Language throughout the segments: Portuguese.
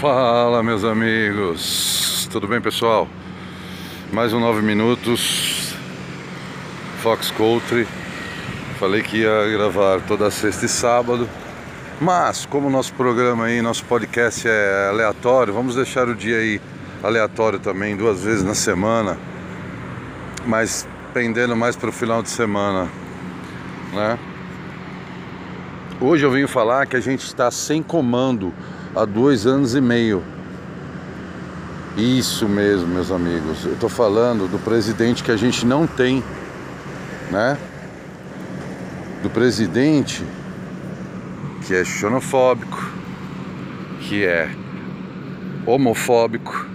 Fala, meus amigos. Tudo bem, pessoal? Mais um 9 minutos. Fox Country. Falei que ia gravar toda sexta e sábado. Mas, como nosso programa aí, nosso podcast é aleatório, vamos deixar o dia aí aleatório também, duas vezes na semana. Mas pendendo mais para o final de semana, né? Hoje eu venho falar que a gente está sem comando há dois anos e meio. Isso mesmo, meus amigos. Eu estou falando do presidente que a gente não tem, né? Do presidente que é xenofóbico, que é homofóbico,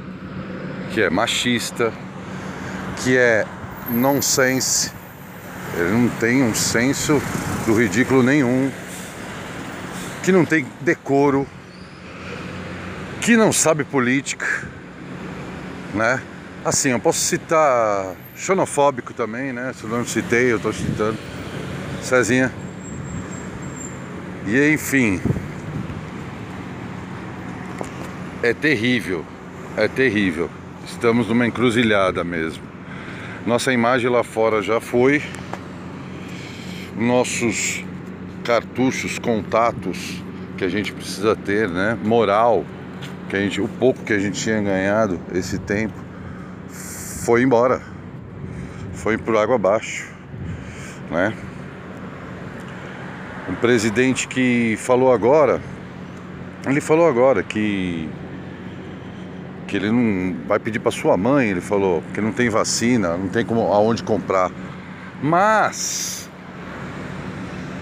que é machista, que é nonsense. Ele não tem um senso do ridículo nenhum, que não tem decoro, que não sabe política, né? Assim, eu posso citar xenofóbico também, né? Se eu não citei, eu estou citando. Cezinha. E enfim. É terrível. É terrível. Estamos numa encruzilhada mesmo. Nossa imagem lá fora já foi. Nossos cartuchos, contatos que a gente precisa ter, né? Moral que a gente, o pouco que a gente tinha ganhado esse tempo foi embora, foi por água abaixo, né? Um presidente que falou agora, ele falou agora que que ele não vai pedir para sua mãe, ele falou que não tem vacina, não tem como aonde comprar. Mas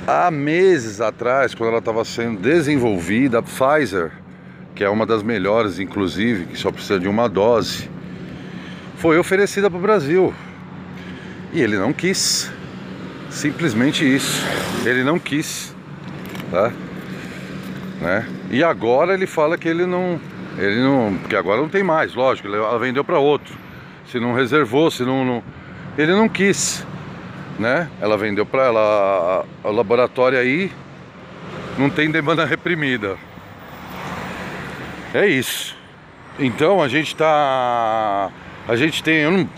há meses atrás, quando ela estava sendo desenvolvida, a Pfizer que é uma das melhores, inclusive, que só precisa de uma dose, foi oferecida para o Brasil. E ele não quis. Simplesmente isso. Ele não quis. Tá? Né? E agora ele fala que ele não. Ele não. Porque agora não tem mais, lógico, ela vendeu para outro. Se não reservou, se não, não. Ele não quis. Né? Ela vendeu para ela. O laboratório aí não tem demanda reprimida. É isso. Então a gente tá. A gente tem. Eu não,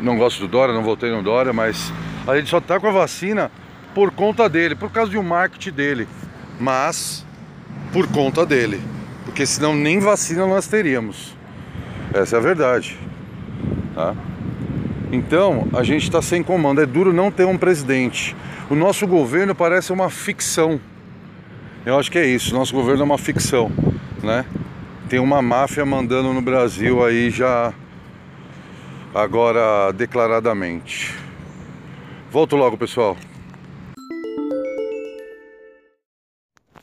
não gosto do Dória, não votei no Dória, mas a gente só tá com a vacina por conta dele, por causa de um marketing dele. Mas por conta dele. Porque senão nem vacina nós teríamos. Essa é a verdade. Tá? Então a gente está sem comando. É duro não ter um presidente. O nosso governo parece uma ficção. Eu acho que é isso. Nosso governo é uma ficção, né? Tem uma máfia mandando no Brasil aí já agora declaradamente. Volto logo, pessoal.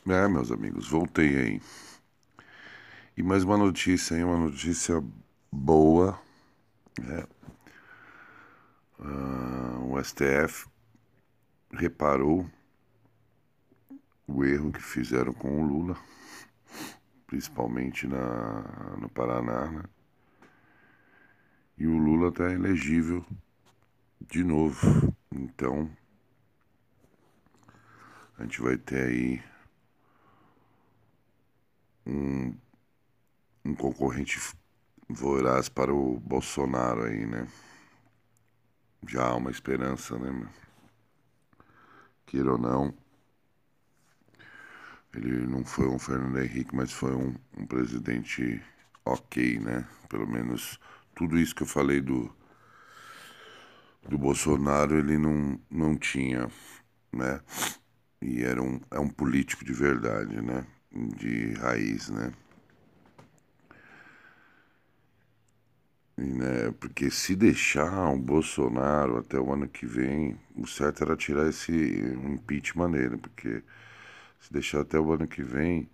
É, meus amigos, voltei aí. E mais uma notícia aí, uma notícia boa. Né? O STF reparou o erro que fizeram com o Lula principalmente na, no Paraná, né? E o Lula está elegível de novo. Então, a gente vai ter aí um, um concorrente voraz para o Bolsonaro aí, né? Já há uma esperança, né? Queira ou não. Ele não foi um Fernando Henrique, mas foi um, um presidente ok, né? Pelo menos tudo isso que eu falei do, do Bolsonaro ele não, não tinha, né? E era um, é um político de verdade, né? De raiz, né? E, né? Porque se deixar o Bolsonaro até o ano que vem, o certo era tirar esse impeachment nele, porque se deixar até o ano que vem,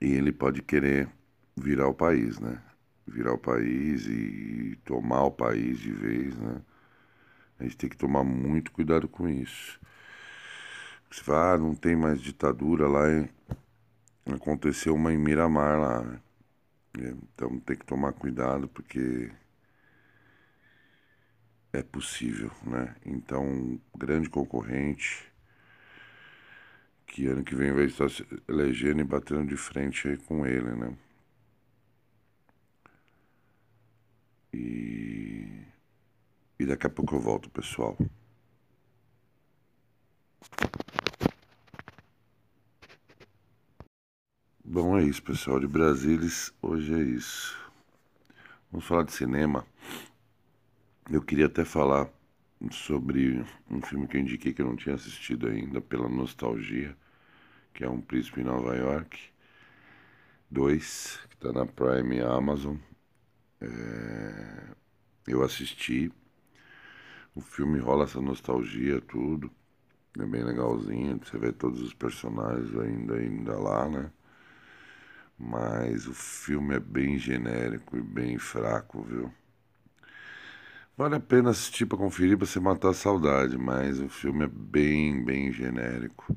e ele pode querer virar o país, né? Virar o país e tomar o país de vez, né? A gente tem que tomar muito cuidado com isso. Você fala, ah, não tem mais ditadura lá. Hein? Aconteceu uma em Miramar lá. Né? Então tem que tomar cuidado porque é possível, né? Então, grande concorrente que ano que vem vai estar se elegendo e batendo de frente aí com ele, né? E, e daqui a pouco eu volto, pessoal. Bom, é isso, pessoal. De Brasília, hoje é isso. Vamos falar de cinema. Eu queria até falar sobre um filme que eu indiquei que eu não tinha assistido ainda, pela nostalgia, que é Um Príncipe em Nova York 2, que está na Prime Amazon. É... Eu assisti. O filme rola essa nostalgia, tudo. É bem legalzinho, você vê todos os personagens ainda, ainda lá, né? Mas o filme é bem genérico e bem fraco, viu? Vale a pena assistir para conferir para você matar a saudade, mas o filme é bem, bem genérico.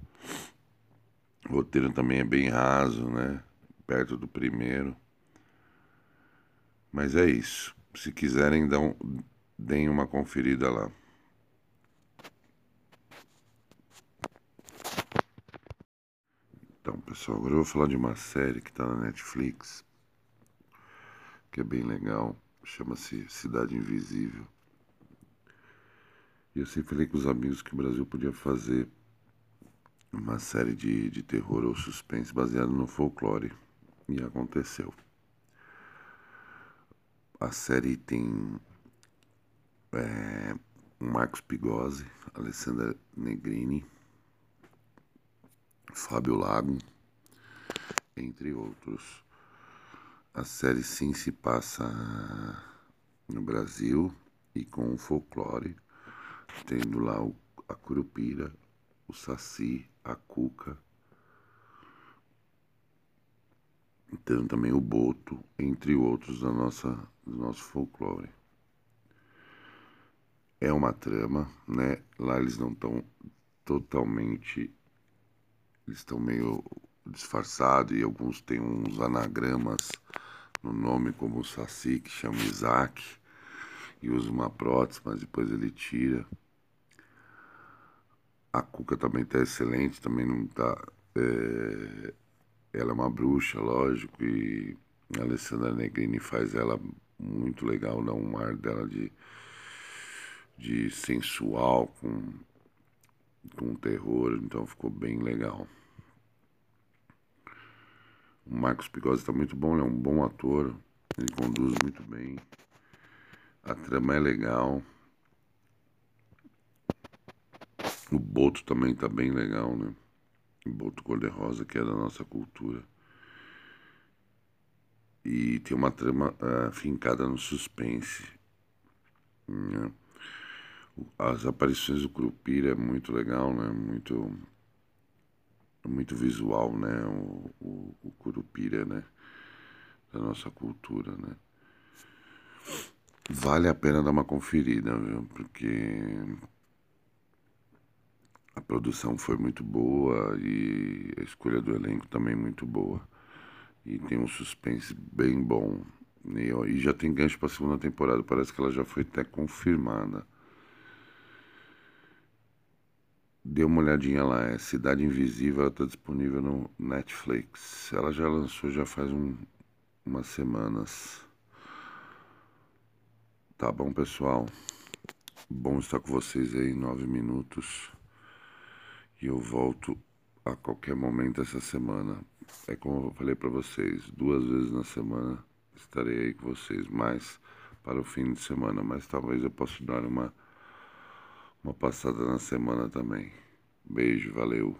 O roteiro também é bem raso, né? Perto do primeiro. Mas é isso. Se quiserem, dão, deem uma conferida lá. Então, pessoal, agora eu vou falar de uma série que está na Netflix, que é bem legal, chama-se Cidade Invisível. E eu sempre falei com os amigos que o Brasil podia fazer uma série de, de terror ou suspense baseado no folclore. E aconteceu. A série tem é, Marcos Pigozzi, Alessandra Negrini, Fábio Lago, entre outros. A série sim se passa no Brasil e com o folclore, tendo lá o, a curupira, o saci, a cuca, tendo também o boto, entre outros da nossa, do nosso folclore. É uma trama, né? Lá eles não estão totalmente eles estão meio disfarçados e alguns têm uns anagramas no nome, como o Saci, que chama Isaac, e usa uma prótese, mas depois ele tira. A Cuca também está excelente, também não está. É... Ela é uma bruxa, lógico, e a Alessandra Negrini faz ela muito legal, dá um ar dela de, de sensual com, com terror, então ficou bem legal. O Marcos Pigossi está muito bom, ele é um bom ator, ele conduz muito bem. A trama é legal. O Boto também está bem legal, né? O Boto cor-de-rosa, que é da nossa cultura. E tem uma trama uh, fincada no suspense. Né? As aparições do Curupira é muito legal, né? Muito muito visual, né? O, o, o curupira, né? Da nossa cultura, né? Vale a pena dar uma conferida, viu? Porque a produção foi muito boa e a escolha do elenco também muito boa. E tem um suspense bem bom. E, e já tem gancho para a segunda temporada, parece que ela já foi até confirmada. Dê uma olhadinha lá, é Cidade Invisível, está disponível no Netflix. Ela já lançou já faz um, umas semanas. Tá bom, pessoal? Bom estar com vocês aí, nove minutos. E eu volto a qualquer momento essa semana. É como eu falei para vocês, duas vezes na semana estarei aí com vocês, mais para o fim de semana, mas talvez eu possa dar uma uma passada na semana também. Beijo, valeu.